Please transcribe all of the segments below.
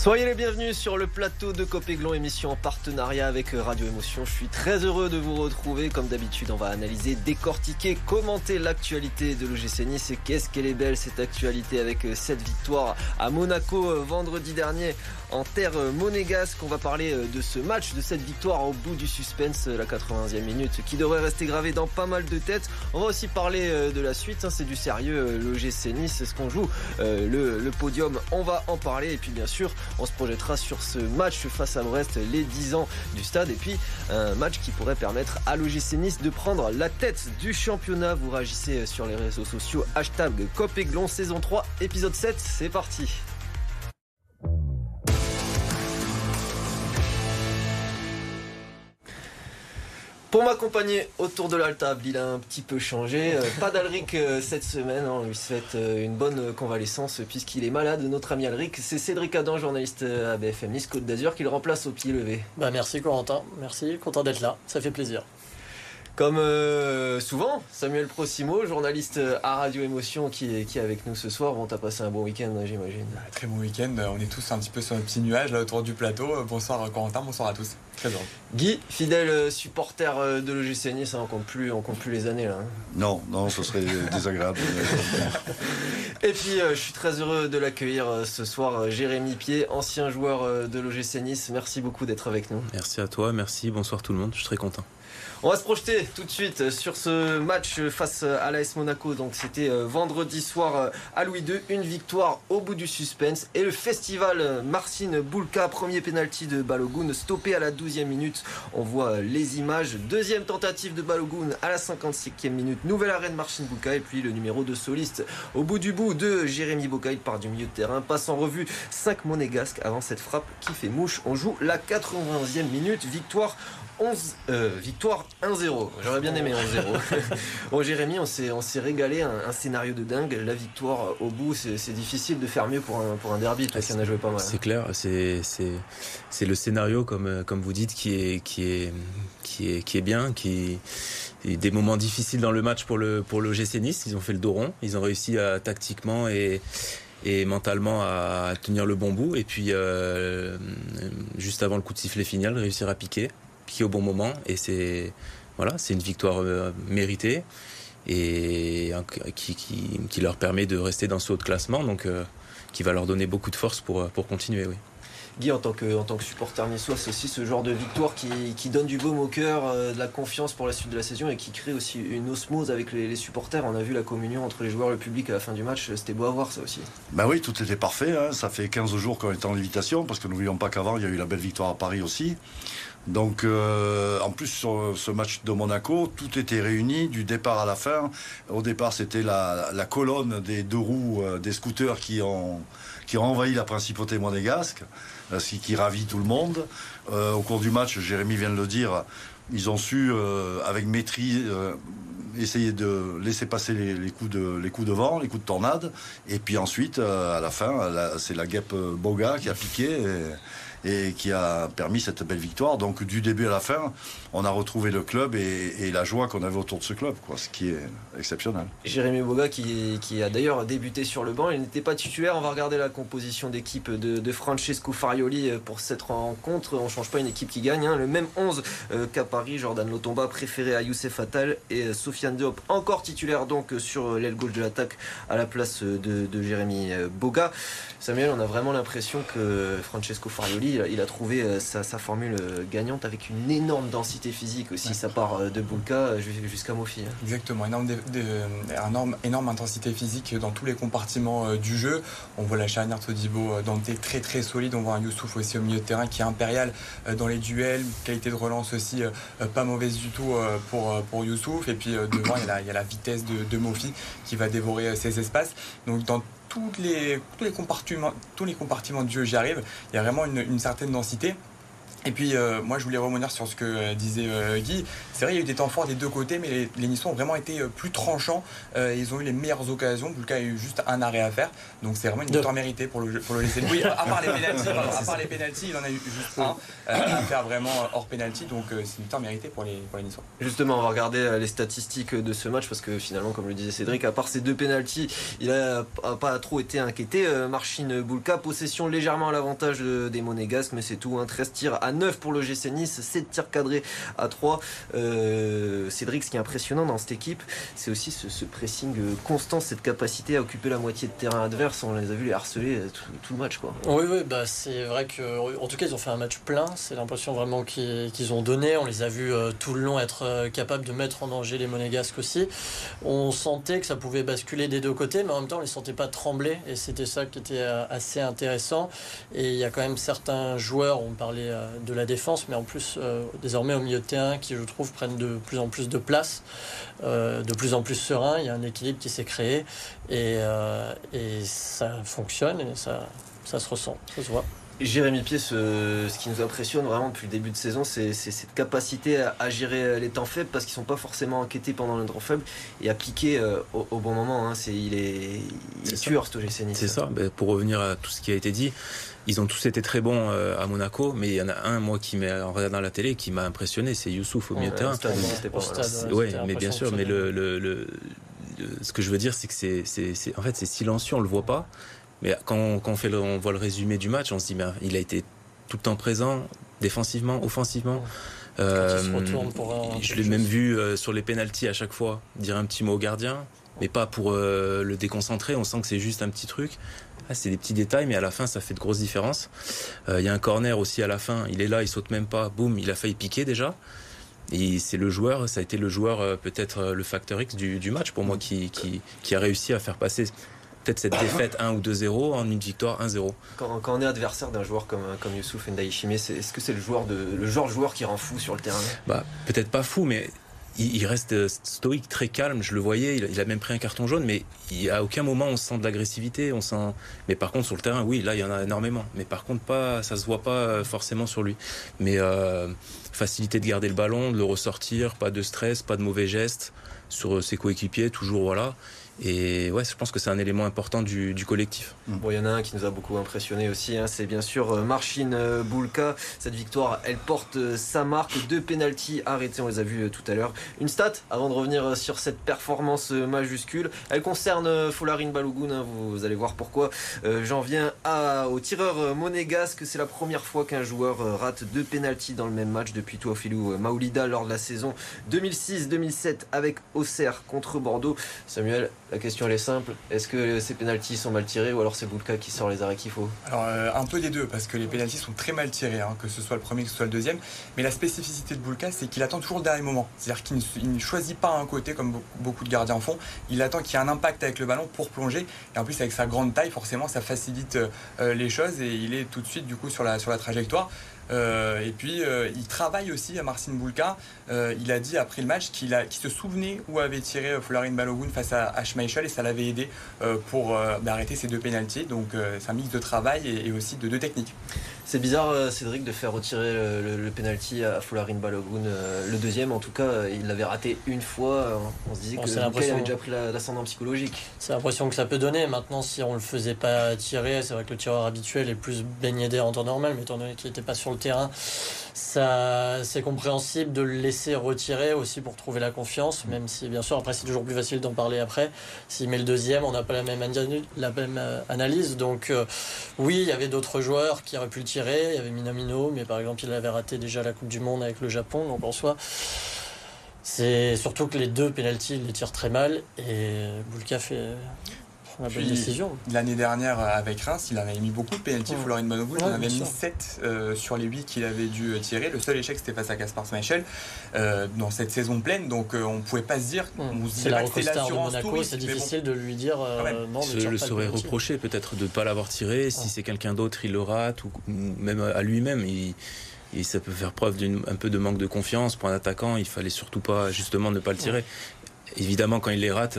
Soyez les bienvenus sur le plateau de Copéglon, émission en partenariat avec Radio Émotion. Je suis très heureux de vous retrouver. Comme d'habitude, on va analyser, décortiquer, commenter l'actualité de l'OGC Nice. Et qu'est-ce qu'elle est belle cette actualité avec cette victoire à Monaco euh, vendredi dernier en terre monégasque. On va parler euh, de ce match, de cette victoire au bout du suspense, euh, la 91e minute, qui devrait rester gravée dans pas mal de têtes. On va aussi parler de la suite. Hein. C'est du sérieux. L'OGC Nice, c'est ce qu'on joue. Le podium, on va en parler. Et puis bien sûr, on se projettera sur ce match face à Brest, les 10 ans du stade. Et puis un match qui pourrait permettre à l'OGC Nice de prendre la tête du championnat. Vous réagissez sur les réseaux sociaux. Hashtag Copéglon saison 3, épisode 7. C'est parti. Pour m'accompagner autour de la table, il a un petit peu changé. Euh, pas d'Alric euh, cette semaine. Hein. On lui souhaite euh, une bonne convalescence puisqu'il est malade. Notre ami Alric, c'est Cédric Adam, journaliste à BFM Nice Côte d'Azur, qui le remplace au pied levé. Bah merci Corentin, merci, content d'être là, ça fait plaisir. Comme souvent, Samuel Prosimo, journaliste à Radio Émotion, qui est, qui est avec nous ce soir. Bon, t'as passé un bon week-end, j'imagine. très bon week-end. On est tous un petit peu sur un petit nuage là autour du plateau. Bonsoir Corentin, bonsoir à tous. Guy, fidèle euh, supporter euh, de l'OGC Nice, hein, on compte plus, on compte plus les années là. Hein. Non, non, ce serait désagréable. Et puis, euh, je suis très heureux de l'accueillir ce soir, Jérémy Pied, ancien joueur de l'OGC Nice. Merci beaucoup d'être avec nous. Merci à toi, merci, bonsoir tout le monde, je suis très content. On va se projeter tout de suite sur ce match face à l'AS Monaco. Donc c'était euh, vendredi soir euh, à Louis II, une victoire au bout du suspense et le festival euh, Marcine Boulka, premier penalty de Balogun, stoppé à la 12e minute. On voit les images. Deuxième tentative de Balogun à la 55e minute. Nouvelle arène Marcine Boulka et puis le numéro de soliste au bout du bout de Jérémy Boca. Part du milieu de terrain, passe en revue 5 monégasques avant cette frappe qui fait mouche. On joue la 91e minute. Victoire 11, euh, victoire 1-0. J'aurais bien aimé 1-0. bon, Jérémy, on s'est, on s'est régalé. Un, scénario de dingue. La victoire au bout, c'est, difficile de faire mieux pour un, pour un derby. Toi qui en as joué pas mal. C'est clair. C'est, c'est, c'est le scénario, comme, comme vous dites, qui est, qui est, qui est, qui est bien. Qui, des moments difficiles dans le match pour le, pour le GC Nice. Ils ont fait le dos rond. Ils ont réussi à, tactiquement et et mentalement à tenir le bon bout. Et puis, euh, juste avant le coup de sifflet final, réussir à piquer au bon moment. Et c'est voilà, c'est une victoire euh, méritée et qui, qui, leur permet de rester dans ce haut de classement, donc euh, qui va leur donner beaucoup de force pour, pour continuer. Oui. Guy, en tant que, en tant que supporter niçois, c'est aussi ce genre de victoire qui, qui donne du baume au cœur, euh, de la confiance pour la suite de la saison et qui crée aussi une osmose avec les, supporters. On a vu la communion entre les joueurs et le public à la fin du match. C'était beau à voir ça aussi. Ben oui, tout était parfait. Hein. Ça fait 15 jours qu'on est en invitation parce que n'oublions pas qu'avant, il y a eu la belle victoire à Paris aussi. Donc, euh, en plus, sur ce match de Monaco, tout était réuni du départ à la fin. Au départ, c'était la, colonne des deux roues euh, des scooters qui ont, qui ont envahi la principauté monégasque, euh, ce qui, ravit tout le monde. au cours du match, Jérémy vient de le dire, ils ont su, avec maîtrise, essayer de laisser passer les, coups de, les coups de vent, les coups de tornade. Et puis ensuite, à la fin, c'est la guêpe Boga qui a piqué. Et qui a permis cette belle victoire. Donc du début à la fin, on a retrouvé le club et, la joie qu'on avait autour de ce club, quoi, ce qui est exceptionnel. Jérémy Boga qui, a d'ailleurs débuté sur le banc, il n'était pas titulaire. On va regarder la composition d'équipe de, Francesco Farioli pour cette rencontre. On ne change pas une équipe qui gagne. Hein. Le même 11 euh, qu'à Paris, Jordan Lotomba préféré à Youssef Attal et Sofiane Diop encore titulaire donc sur l'aile gauche de l'attaque à la place de, de Jérémy Boga. Samuel, on a vraiment l'impression que Francesco Farioli, il a trouvé euh, sa, formule euh, gagnante avec une énorme densité physique aussi. Ça part euh, de Bulka jusqu'à Mofi. Hein. Exactement, énorme, énorme, énorme, intensité physique dans tous les compartiments du jeu. On voit la charnière Todibo Dante très très solide. On voit un Youssouf aussi au milieu de terrain qui est impérial dans les duels. Qualité de relance aussi pas mauvaise du tout pour, pour Youssouf. Et puis devant, il y, a la, il y a la vitesse de, de Mofi qui va dévorer ses espaces. Donc dans tous les, compartiments, tous de jeu, j'y arrive. Il y a vraiment une, certaine densité. Et puis, euh, moi, je voulais revenir sur ce que euh, disait euh, Guy. C'est vrai, il y a eu des temps forts des deux côtés, mais les, les Niçois ont vraiment été plus tranchants. ils ont eu les meilleures occasions. Bulka a eu juste un arrêt à faire. Donc, c'est vraiment une victoire méritée pour le, pour le laisser. Oui, à part les pénalties, à part les pénalties, il en a eu juste un à faire vraiment hors pénalty. Donc, c'est une victoire méritée pour les, pour les Niçois. Justement, on va regarder les statistiques de ce match parce que finalement, comme le disait Cédric, à part ces deux pénalties, il n'a pas trop été inquiété. Marchine Bulka, possession légèrement à l'avantage des Monégasques, mais c'est tout. Hein, 13 tirs à 9 pour le GC Nice, 7 tirs cadrés à 3. Euh, Cédric, ce qui est impressionnant dans cette équipe, c'est aussi ce, pressing constant, cette capacité à occuper la moitié de terrain adverse. On les a vu les harceler euh, tout, le match. Quoi. Oui, oui bah c'est vrai que, en tout cas, ils ont fait un match plein. C'est l'impression vraiment qu'ils ont donné. On les a vus euh, tout le long être capables de mettre en danger les Monégasques aussi. On sentait que ça pouvait basculer des deux côtés, mais en même temps, on les sentait pas trembler. Et c'était ça qui était assez intéressant. Et il y a quand même certains joueurs, on parlait de la défense, mais en plus euh, désormais au milieu de terrain qui je trouve prennent de plus en plus de place, euh, de plus en plus serein. Il y a un équilibre qui s'est créé et, euh, et, ça fonctionne et ça, ça se ressent, ça se voit. Jérémy Pied, ce, qui nous impressionne vraiment depuis le début de saison, c'est cette capacité à, gérer les temps faibles parce qu'ils ne sont pas forcément inquiétés pendant le temps faible et à piquer au, bon moment. Hein. il est, il est, tueur, C'est ça. Ben, pour revenir à tout ce qui a été dit, ils ont tous été très bons euh, à Monaco, mais il y en a un, moi, qui m'a, en regardant la télé, qui m'a impressionné, c'est Youssouf au milieu de terrain. Oui, mais bien sûr, mais le, le, ce que je veux dire, c'est que c'est, c'est, en fait, c'est silencieux, on le voit pas. Mais quand, on, fait on voit le résumé du match, on se dit, mais il a été tout le temps présent, défensivement, offensivement. Euh, je l'ai même vu euh, sur les pénalties à chaque fois dire un petit mot au gardien, mais pas pour le déconcentrer. On sent que c'est juste un petit truc. Ah, c'est des petits détails, mais à la fin, ça fait de grosses différences. Euh, il y a un corner aussi à la fin. Il est là, il saute même pas. Boum, il a failli piquer déjà. Et c'est le joueur, ça a été le joueur, euh, peut-être euh, le facteur X du, match pour moi, qui, qui, a réussi à faire passer peut-être cette défaite 1 ou 2-0 en une victoire 1-0. Quand, on est adversaire d'un joueur comme, comme Youssouf Ndaïchimé, est-ce que c'est le, joueur de, le genre de joueur qui rend fou sur le terrain? Bah, Peut-être pas fou, mais il, reste euh, stoïque, très calme. Je le voyais, il, a même pris un carton jaune, mais il, à aucun moment on sent de l'agressivité. On sent. Mais par contre sur le terrain, oui, là il y en a énormément. Mais par contre pas, ça se voit pas euh, forcément sur lui. Mais euh, facilité de garder le ballon, de le ressortir, pas de stress, pas de mauvais gestes sur ses coéquipiers, toujours voilà. Et ouais, je pense que c'est un élément important du, collectif. Bon, il y en a un qui nous a beaucoup impressionné aussi, hein, c'est bien sûr euh, Marcin euh, Boulka. Cette victoire, elle porte euh, sa marque. Deux pénalties arrêtés, on les a vus tout à l'heure. Une stat, avant de revenir sur cette performance majuscule, elle concerne Folarine Balogun, hein, vous, allez voir pourquoi. J'en viens à, au tireur monégasque. C'est la première fois qu'un joueur rate deux pénalties dans le même match depuis Touafilou Maoulida lors de la saison 2006-2007 avec Auxerre contre Bordeaux. Samuel, la question est simple. Est-ce que ces pénalties sont mal tirés ou alors c'est Boulka qui sort les arrêts qu'il faut? Alors euh, un peu des deux parce que les pénalties sont très mal tirés, hein, que ce soit le premier, que ce soit le deuxième. Mais la spécificité de Boulka, c'est qu'il attend toujours le dernier moment. C'est-à-dire qu'il ne, choisit pas un côté comme beaucoup de gardiens font. Il attend qu'il y ait un impact avec le ballon pour plonger. Et en plus avec sa grande taille, forcément, ça facilite euh, les choses et il est tout de suite du coup sur la, sur la trajectoire. Euh, et puis, euh, il travaille aussi à Marcin Boulka. Euh, il a dit après le match qu'il se souvenait où avait tiré Florin Balogun face à, à Schmeichel et ça l'avait aidé pour arrêter ces deux pénalties. Donc, c'est un mix de travail et, aussi de deux techniques. C'est bizarre, Cédric, de faire retirer le, le, penalty à Folarin Balogun. le deuxième, en tout cas, il l'avait raté une fois. On se disait que avait déjà pris l'ascendant psychologique. C'est l'impression que ça peut donner. Maintenant, si on le faisait pas tirer, c'est vrai que le tireur habituel est plus baigné d'air en temps normal, mais étant donné qu'il n'était pas sur le terrain, ça, c'est compréhensible de le laisser retirer aussi pour trouver la confiance, même si bien sûr après c'est toujours plus facile d'en parler après. S'il met le deuxième, on n'a pas la même, euh, analyse. Donc euh, oui, il y avait d'autres joueurs qui auraient pu le tirer. Il y avait Minamino, mais par exemple il avait raté déjà la Coupe du Monde avec le Japon. Donc en soi, c'est surtout que les deux pénalties, il les tire très mal et Boulka fait L'année dernière, avec Reims, il avait mis beaucoup de pénalty. Ouais. Florine Bonogou, il en avait mis 7 euh, sur les 8 qu'il avait dû tirer. Le seul échec, c'était face à Caspar Schmeichel euh, dans cette saison pleine. Donc, euh, on ne pouvait pas se dire. C'est la de Monaco, c'est difficile de lui dire non. Je le serait reproché peut-être de ne pas l'avoir tiré. Si c'est quelqu'un d'autre, il le rate, ou même à lui-même. Il, ça peut faire preuve d'un peu de manque de confiance pour un attaquant. Il fallait surtout pas, justement, ne pas le tirer. Évidemment, quand il les rate,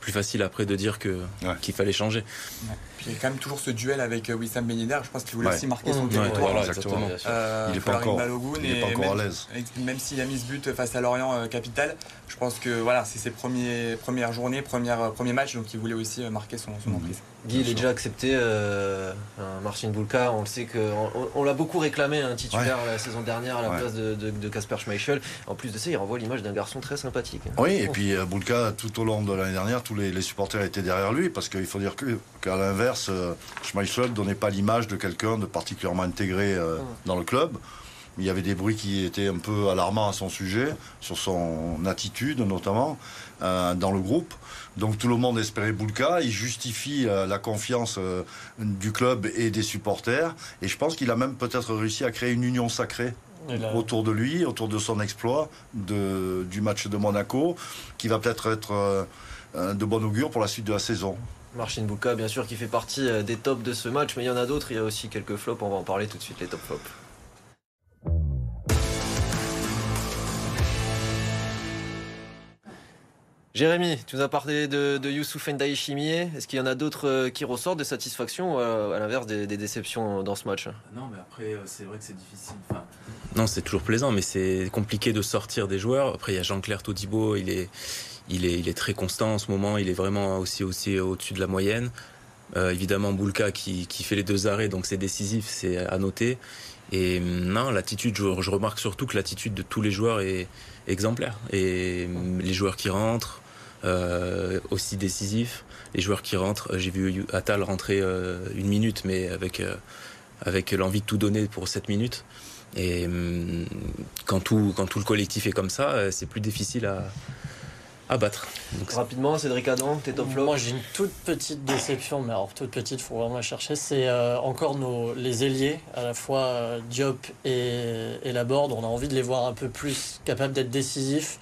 plus facile après de dire que qu'il fallait changer. Puis il y a quand même toujours ce duel avec Wissam Ben Je pense qu'il voulait aussi marquer son territoire. exactement. il n'est pas encore, il pas encore à l'aise. Même s'il a mis ce but face à Lorient Capital, je pense que voilà, c'est ses premiers, premières journées, première, premier match, donc il voulait aussi marquer son, son emprise. Guy, il est déjà accepté. Euh, Marcin Bulka, on le sait qu'on on, l'a beaucoup réclamé, un titulaire la saison dernière à la place de Casper Schmeichel. En plus de ça, il renvoie l'image d'un garçon très sympathique. Oui, et puis euh, Bulka, tout au long de l'année dernière, tous les, supporters étaient derrière lui, parce qu'il faut dire qu'à l'inverse, euh, Schmeichel donnait pas l'image de quelqu'un de particulièrement intégré euh, dans le club. Il y avait des bruits qui étaient un peu alarmants à son sujet, sur son attitude notamment, dans le groupe. Donc tout le monde espérait Boulka. Il justifie euh, la confiance euh, du club et des supporters. Et je pense qu'il a même peut-être réussi à créer une union sacrée autour de lui, autour de son exploit du match de Monaco, qui va peut-être être, euh, de bon augure pour la suite de la saison. Marcin Boulka, bien sûr, qui fait partie des tops de ce match, mais il y en a d'autres. Il y a aussi quelques flops. On va en parler tout de suite, les top flops. Jérémy, tu nous as parlé de, de Youssouf Est-ce qu'il y en a d'autres euh, qui ressortent des satisfactions ou à, l'inverse des, déceptions dans ce match? Non, mais après, euh, c'est vrai que c'est difficile. Non, c'est toujours plaisant, mais c'est compliqué de sortir des joueurs. Après, il y a Jean-Claire Todibo, il est, il, est, très constant en ce moment. Il est vraiment aussi, aussi au-dessus de la moyenne. Euh, évidemment, Boulka qui, qui, fait les deux arrêts, donc c'est décisif, c'est à noter. Et non, l'attitude, je, remarque surtout que l'attitude de tous les joueurs est exemplaire. Et les joueurs qui rentrent, euh, aussi décisif. Les joueurs qui rentrent, j'ai vu Atal rentrer euh, une minute, mais avec, euh, avec l'envie de tout donner pour 7 minutes. Et hum, quand tout, quand tout le collectif est comme ça, c'est plus difficile à, à battre. Rapidement, Cédric Adam, tes top Moi, j'ai une toute petite déception, mais alors toute petite, il faut vraiment la chercher. C'est euh, encore nos, les ailiers, à la fois euh, Diop et, et Laborde. On a envie de les voir un peu plus capables d'être décisifs.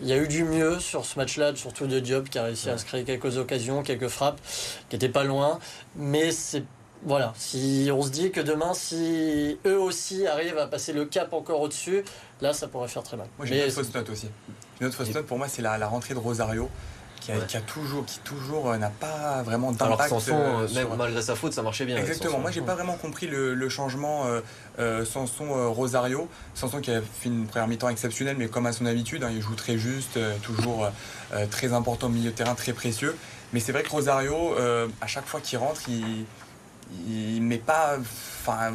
Il y a eu du mieux sur ce match-là, surtout de Diop qui a réussi à se créer quelques occasions, quelques frappes, qui n'étaient pas loin. Mais c'est voilà, si on se dit que demain, si eux aussi arrivent à passer le cap encore au-dessus, là, ça pourrait faire très mal. Moi, j'ai une fausse note aussi. Une autre fausse note pour moi, c'est la, rentrée de Rosario. Qui a, toujours, qui toujours euh, n'a pas vraiment d'impact. Alors Sanson, euh, malgré sa faute, ça marchait bien. Exactement. Moi, j'ai pas vraiment compris le, changement euh, Sanson Rosario. Sanson qui a fait une première mi-temps exceptionnelle, mais comme à son habitude, hein, il joue très juste, toujours très important au milieu de terrain, très précieux. Mais c'est vrai que Rosario, à chaque fois qu'il rentre, il il met pas enfin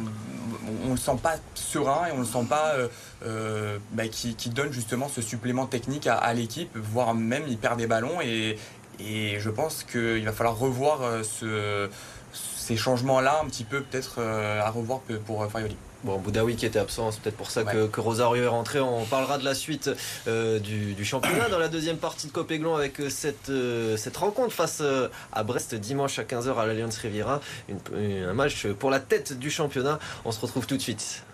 on le sent pas serein et on le sent pas euh, euh, bah, qui, donne justement ce supplément technique à, l'équipe voire même il perd des ballons et, je pense qu'il va falloir revoir euh, ce, ces changements là un petit peu peut-être à revoir pour Farioli. Bon, Boudaoui qui était absent, c'est peut-être pour ça que, Rosario est rentré. On parlera de la suite euh, du, championnat dans la deuxième partie de Copéglon avec euh, cette, euh, cette rencontre face à Brest dimanche à 15h à l'Alliance Riviera. un match pour la tête du championnat. On se retrouve tout de suite.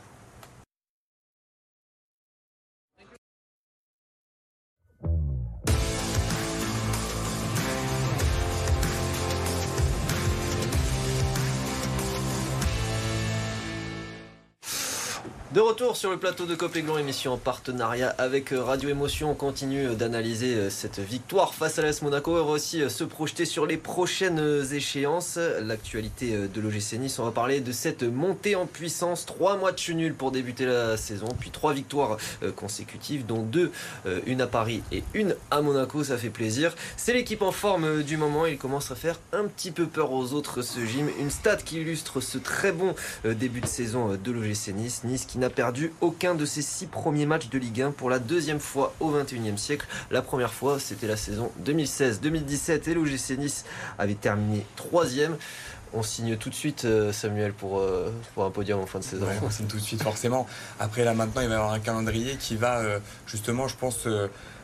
De retour sur le plateau de Copéglon, émission en partenariat avec euh, Radio Émotion. On continue euh, d'analyser euh, cette victoire face à l'AS Monaco et on aussi se projeter sur les prochaines échéances. L'actualité de l'OGC Nice, on va parler de cette montée en puissance. Trois matchs nuls pour débuter la saison, puis trois victoires consécutives, dont deux, une à Paris et une à Monaco. Ça fait plaisir. C'est l'équipe en forme du moment. Il commence à faire un petit peu peur aux autres ce gym. Une stat qui illustre ce très bon début de saison de l'OGC Nice. Nice qui perdu aucun de ses six premiers matchs de Ligue 1 pour la deuxième fois au 21e siècle. La première fois, c'était la saison 2016-2017 et l'OGC Nice avait terminé troisième. On signe tout de suite, euh, Samuel, pour, euh, pour un podium en fin de saison. on signe tout de suite, forcément. Après, là, maintenant, il va y avoir un calendrier qui va, euh, justement, je pense,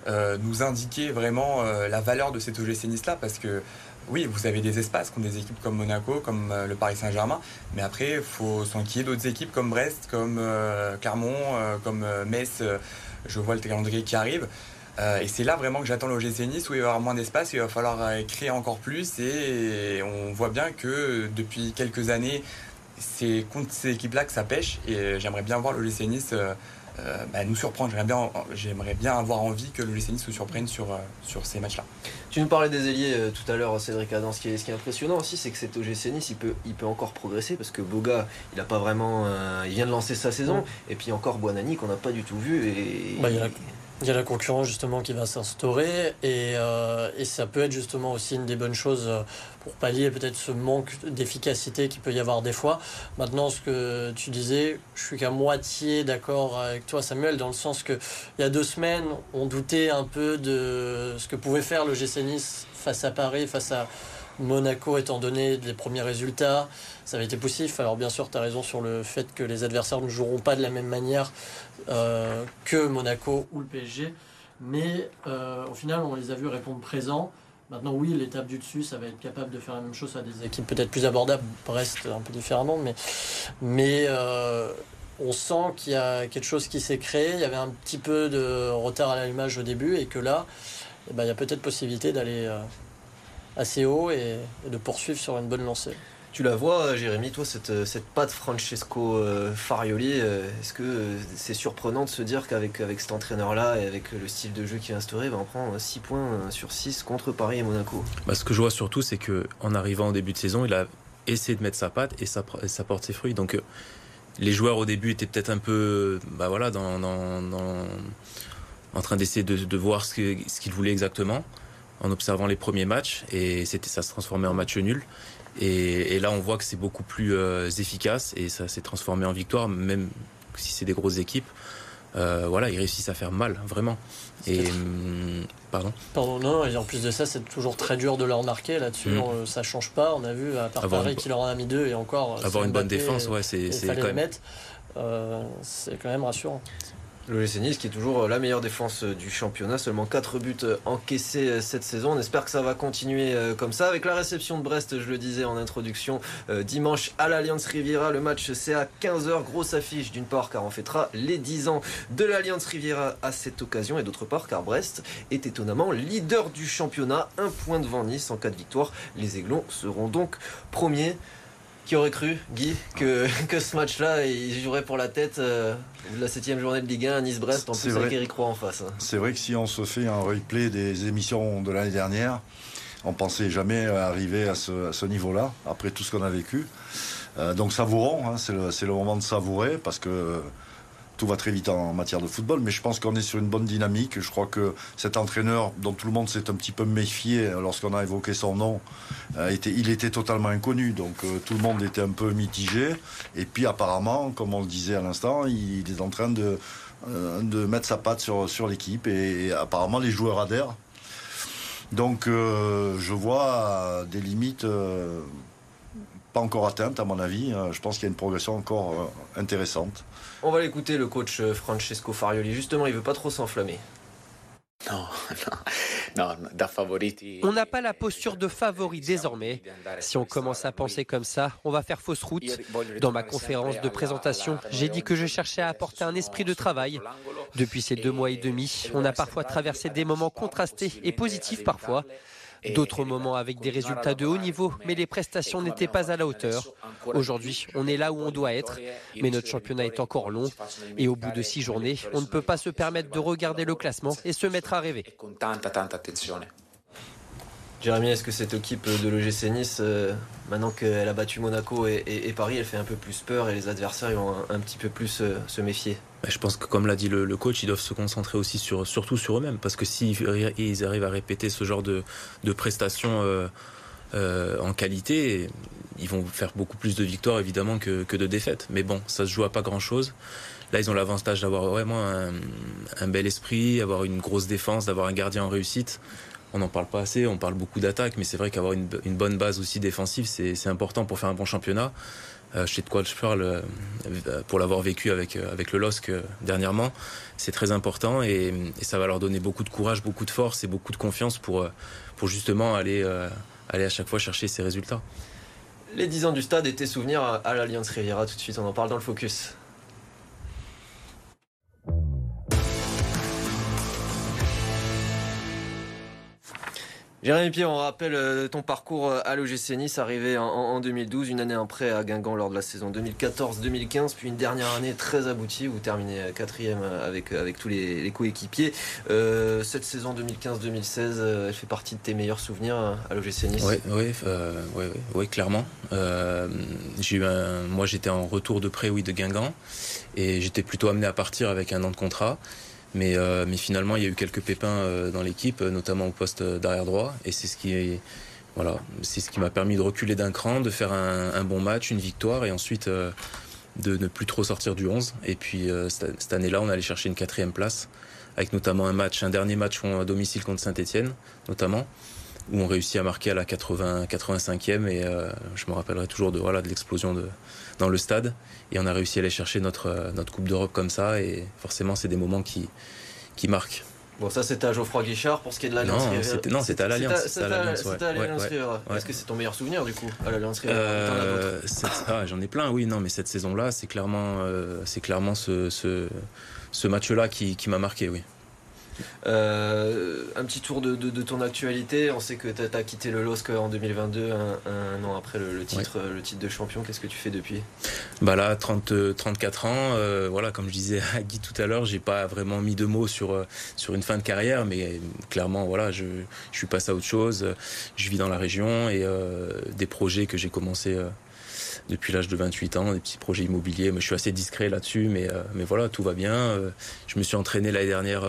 nous indiquer vraiment la valeur de cet OGC Nice-là, parce que oui, vous avez des espaces comme des équipes comme Monaco, comme euh, le Paris Saint-Germain, mais après, il faut s'enquiller d'autres équipes comme Brest, comme euh, Clermont, euh, comme Metz. je vois le calendrier qui arrive. et c'est là vraiment que j'attends l'OGC Nice où il va y avoir moins d'espace, il va falloir créer encore plus. Et on voit bien que depuis quelques années, c'est contre ces équipes-là que ça pêche. Et j'aimerais bien voir l'OGC Nice bah, nous surprendre. J'aimerais bien, j'aimerais bien avoir envie que le GC Nice se surprenne sur, sur ces matchs-là. Tu nous parlais des ailiers tout à l'heure, Cédric Adam. Ce qui est, ce qui est impressionnant aussi, c'est que cet OGC Nice, il peut, il peut encore progresser parce que Boga, il a pas vraiment, il vient de lancer sa saison, et puis encore Buonani qu'on n'a pas du tout vu. Et... Bah, il y a la concurrence justement qui va s'instaurer et, euh, et, ça peut être justement aussi une des bonnes choses euh, pour pallier peut-être ce manque d'efficacité qu'il peut y avoir des fois. Maintenant, ce que tu disais, je suis qu'à moitié d'accord avec toi Samuel dans le sens que il y a deux semaines, on doutait un peu de ce que pouvait faire le GC face à Paris, face à Monaco étant donné les premiers résultats, ça avait été poussif. Alors bien sûr, tu as raison sur le fait que les adversaires ne joueront pas de la même manière euh, que Monaco ou le PSG. Mais euh, au final, on les a vus répondre présents. Maintenant, oui, l'étape du dessus, ça va être capable de faire la même chose à des équipes peut-être plus abordables. Brest, un peu différemment, mais, euh, on sent qu'il y a quelque chose qui s'est créé. Il y avait un petit peu de retard à l'allumage au début et que là, eh ben, il y a peut-être possibilité d'aller assez haut et, de poursuivre sur une bonne lancée. Tu la vois, Jérémy, toi, cette, cette patte Francesco euh, Farioli, euh, est-ce que c'est surprenant de se dire qu'avec avec cet entraîneur-là et avec le style de jeu qui est instauré, ben, on prend 6 points sur 6 contre Paris et Monaco? Bah, Ce que je vois surtout, c'est qu'en arrivant au début de saison, il a essayé de mettre sa patte et ça, ça porte ses fruits. Donc euh, les joueurs au début étaient peut-être un peu bah, voilà, dans, dans, en train d'essayer de, de, voir ce qu'ils ce voulaient exactement en observant les premiers matchs et c'était ça se transformait en match nul. Et, là, on voit que c'est beaucoup plus euh, efficace et ça s'est transformé en victoire, même si c'est des grosses équipes. Euh, voilà, ils réussissent à faire mal, vraiment. Et hum, pardon. Pardon, non, et en plus de ça, c'est toujours très dur de leur marquer là-dessus. Mmh. Ça change pas. On a vu à part Paris qui leur en a mis deux et encore. Avoir une bonne défense, ouais, c'est quand même. c'est quand même rassurant. Le Nice qui est toujours euh, la meilleure défense euh, du championnat, seulement 4 buts euh, encaissés cette saison. On espère que ça va continuer comme ça. Avec la réception de Brest, je le disais en introduction, dimanche à l'Alliance Riviera, le match c'est à 15h. Grosse affiche d'une part car on fêtera les 10 ans de l'Alliance Riviera à cette occasion et d'autre part car Brest est étonnamment leader du championnat, un point devant Nice en cas de victoire. Les Aiglons seront donc premiers. Qui aurait cru, Guy, que, que ce match-là, il jouerait pour la tête euh, la septième journée de Ligue 1 à Nice-Brest, en plus avec Eric Roy en face. Hein. C'est vrai que si on se fait un replay des émissions de l'année dernière, on pensait jamais arriver à ce, niveau-là, après tout ce qu'on a vécu. Euh, donc savourons, hein, c'est le, le, moment de savourer, parce que tout va très vite en matière de football, mais je pense qu'on est sur une bonne dynamique. Je crois que cet entraîneur, dont tout le monde s'est un petit peu méfié lorsqu'on a évoqué son nom, euh, était, il était totalement inconnu. Donc euh, tout le monde était un peu mitigé. Et puis apparemment, comme on le disait à l'instant, il, est en train de, euh, de mettre sa patte sur, sur l'équipe. Et, apparemment, les joueurs adhèrent. Donc je vois des limites pas encore atteintes, à mon avis. je pense qu'il y a une progression encore intéressante. On va l'écouter, le coach euh, Francesco Farioli. Justement, il veut pas trop s'enflammer. Non, non, On n'a pas la posture de favori désormais. Si on commence à penser comme ça, on va faire fausse route. Dans ma conférence de présentation, j'ai dit que je cherchais à apporter un esprit de travail. Depuis ces deux mois et demi, on a parfois traversé des moments contrastés et positifs parfois. D'autres moments avec des résultats de haut niveau, mais les prestations n'étaient pas à la hauteur. Aujourd'hui, on est là où on doit être, mais notre championnat est encore long. Et au bout de six journées, on ne peut pas se permettre de regarder le classement et se mettre à rêver. Jérémy, est-ce que cette équipe de l'OGC Nice, euh, maintenant qu'elle a battu Monaco et, Paris, elle fait un peu plus peur et les adversaires vont un, petit peu plus euh, se méfier? Je pense que, comme l'a dit le, coach, ils doivent se concentrer aussi sur, surtout sur eux-mêmes. Parce que s'ils arrivent à répéter ce genre de, prestations euh, en qualité, ils vont faire beaucoup plus de victoires évidemment que, de défaites. Mais bon, ça se joue à pas grand-chose. Là, ils ont l'avantage d'avoir vraiment un, bel esprit, avoir une grosse défense, d'avoir un gardien en réussite on n'en parle pas assez, on parle beaucoup d'attaques, mais c'est vrai qu'avoir une, bonne base aussi défensive, c'est important pour faire un bon championnat. Euh, je sais de quoi je parle euh, pour l'avoir vécu avec, euh, le LOSC dernièrement. C'est très important et, ça va leur donner beaucoup de courage, beaucoup de force et beaucoup de confiance pour, justement aller, à chaque fois chercher ces résultats. Les 10 ans du stade étaient souvenirs à l'Alliance Riviera. Tout de suite, on en parle dans le focus. Jérémy Pierre, on rappelle euh, ton parcours euh, à l'OGC Nice, arrivé en, 2012, une année après à Guingamp lors de la saison 2014-2015, puis une dernière année très aboutie, où vous terminez euh, quatrième avec, tous les, coéquipiers. cette saison 2015-2016, elle fait partie de tes meilleurs souvenirs à l'OGC Nice? Oui, oui, oui, clairement. j'ai eu moi, j'étais en retour de prêt oui, de Guingamp, et j'étais plutôt amené à partir avec un an de contrat. Mais, euh, mais finalement, il y a eu quelques pépins euh, dans l'équipe, notamment au poste d'arrière droit. Et c'est ce qui voilà, c'est ce qui m'a permis de reculer d'un cran, de faire un, bon match, une victoire, et ensuite euh, de ne plus trop sortir du 11. Et puis cette, année-là, on allait chercher une quatrième place, avec notamment un match, un dernier match à domicile contre Saint-Etienne, notamment, où on réussit à marquer à la 80, 85e. Et je me rappellerai toujours de, voilà, de l'explosion de, dans le stade. Et on a réussi à aller chercher notre, euh, notre Coupe d'Europe comme ça. Et forcément, c'est des moments qui, qui marquent. Bon, ça c'était à Geoffroy Guichard pour ce qui est de l'Alliance Non, c'était à l'Alliance. C'était à l'Alliance Est-ce que c'est ton meilleur souvenir du coup à l'Alliance euh, ah, J'en ai plein, oui. Non, mais cette saison-là, c'est clairement, euh, c'est clairement ce, ce, ce match-là qui, qui m'a marqué, oui. Euh, un petit tour de, ton actualité. On sait que tu as, quitté le LOSC en 2022, un, an après le, titre, le titre de champion. Qu'est-ce que tu fais depuis? Bah Là, 30, 34 ans. Euh, voilà, comme je disais à Guy tout à l'heure, j'ai pas vraiment mis de mots sur, euh, sur une fin de carrière, mais clairement, voilà, je, je suis passé à autre chose. Je vis dans la région et des projets que j'ai commencé depuis l'âge de 28 ans, des petits projets immobiliers. Mais je suis assez discret là-dessus, mais, mais voilà, tout va bien. Je me suis entraîné l'année dernière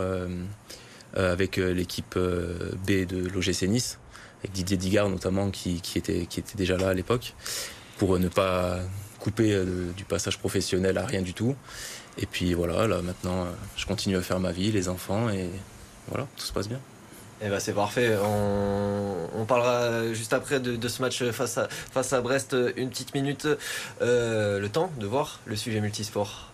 euh, avec euh, l'équipe euh, B de l'OGC Nice, avec Didier Digard notamment qui, était, qui était déjà là à l'époque, pour ne pas couper du passage professionnel à rien du tout. Et puis voilà, là maintenant, je continue à faire ma vie, les enfants, et voilà, tout se passe bien. Eh ben c'est parfait. On, parlera juste après de, ce match face à, Brest. Une petite minute. le temps de voir le sujet multisport.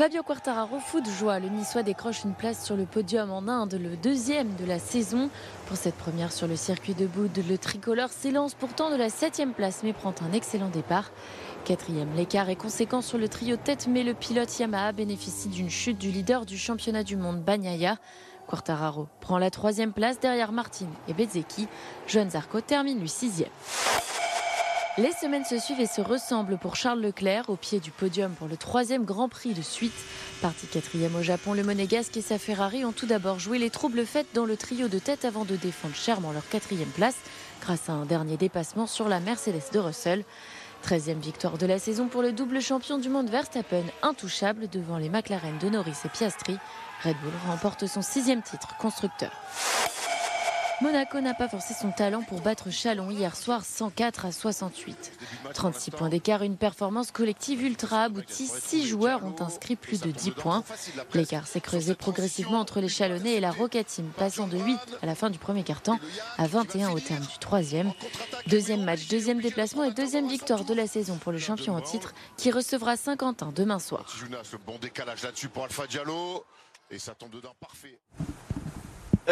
Fabio Quartararo foot joie. Le Niçois décroche une place sur le podium en Inde, le deuxième de la saison. Pour cette première sur le circuit de Boud, le tricolore s'élance pourtant de la septième place mais prend un excellent départ. Quatrième, l'écart est conséquent sur le trio tête mais le pilote Yamaha bénéficie d'une chute du leader du championnat du monde, Bagnaia. Quartararo prend la troisième place derrière Martin et Bezzecchi. Joan Zarco termine lui sixième. Les semaines se suivent et se ressemblent pour Charles Leclerc au pied du podium pour le troisième Grand Prix de suite. Parti quatrième au Japon, le Monégasque et sa Ferrari ont tout d'abord joué les troubles faits dans le trio de tête avant de défendre chèrement leur quatrième place grâce à un dernier dépassement sur la Mercedes de Russell. Treizième victoire de la saison pour le double champion du monde Verstappen, intouchable devant les McLaren de Norris et Piastri. Red Bull remporte son sixième titre constructeur. Monaco n'a pas forcé son talent pour battre Chalon hier soir 104 à 68. 36 points d'écart, une performance collective ultra aboutie. Six joueurs ont inscrit plus de 10 points. L'écart s'est creusé progressivement entre les Chalonnais et la Roca Team, passant de 8 à la fin du premier quart-temps à 21 au terme du troisième. Deuxième match, deuxième déplacement et deuxième victoire de la saison pour le champion en titre qui recevra Saint-Quentin demain soir. Et ça tombe dedans parfait.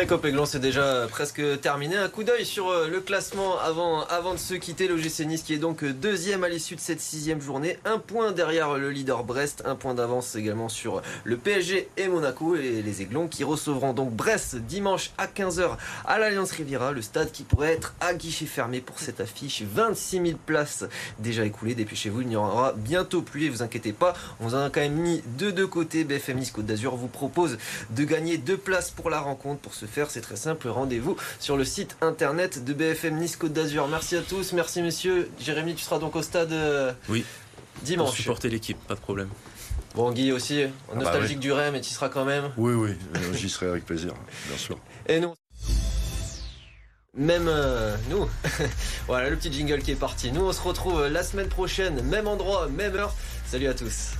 Et Copéglon, c'est déjà presque terminé. Un coup d'œil sur euh, le classement avant, avant de se quitter. L'OGC Nice qui est donc deuxième à l'issue de cette sixième journée. Un point derrière le leader Brest. Un point d'avance également sur le PSG et Monaco. Et les Aiglons qui recevront donc Brest dimanche à 15h à l'Alliance Riviera. Le stade qui pourrait être à guichet fermé pour cette affiche. 26 000 places déjà écoulées. Dépêchez-vous, il n'y aura bientôt plus. Et vous inquiétez pas, on en a quand même mis de deux côtés. BFM Côte d'Azur vous propose de gagner deux places pour la rencontre. Pour ce faire, c'est très simple. Rendez-vous sur le site internet de BFM Nice Côte d'Azur. Merci à tous, merci messieurs. Jérémy, tu seras donc au stade euh, oui. dimanche. Pour supporter l'équipe, pas de problème. Bon, Guy aussi, ah bah nostalgique du REM, et tu seras quand même Oui, oui, j'y serai avec plaisir, bien sûr. Et nous même euh, nous, voilà le petit jingle qui est parti. Nous, on se retrouve la semaine prochaine, même endroit, même heure. Salut à tous.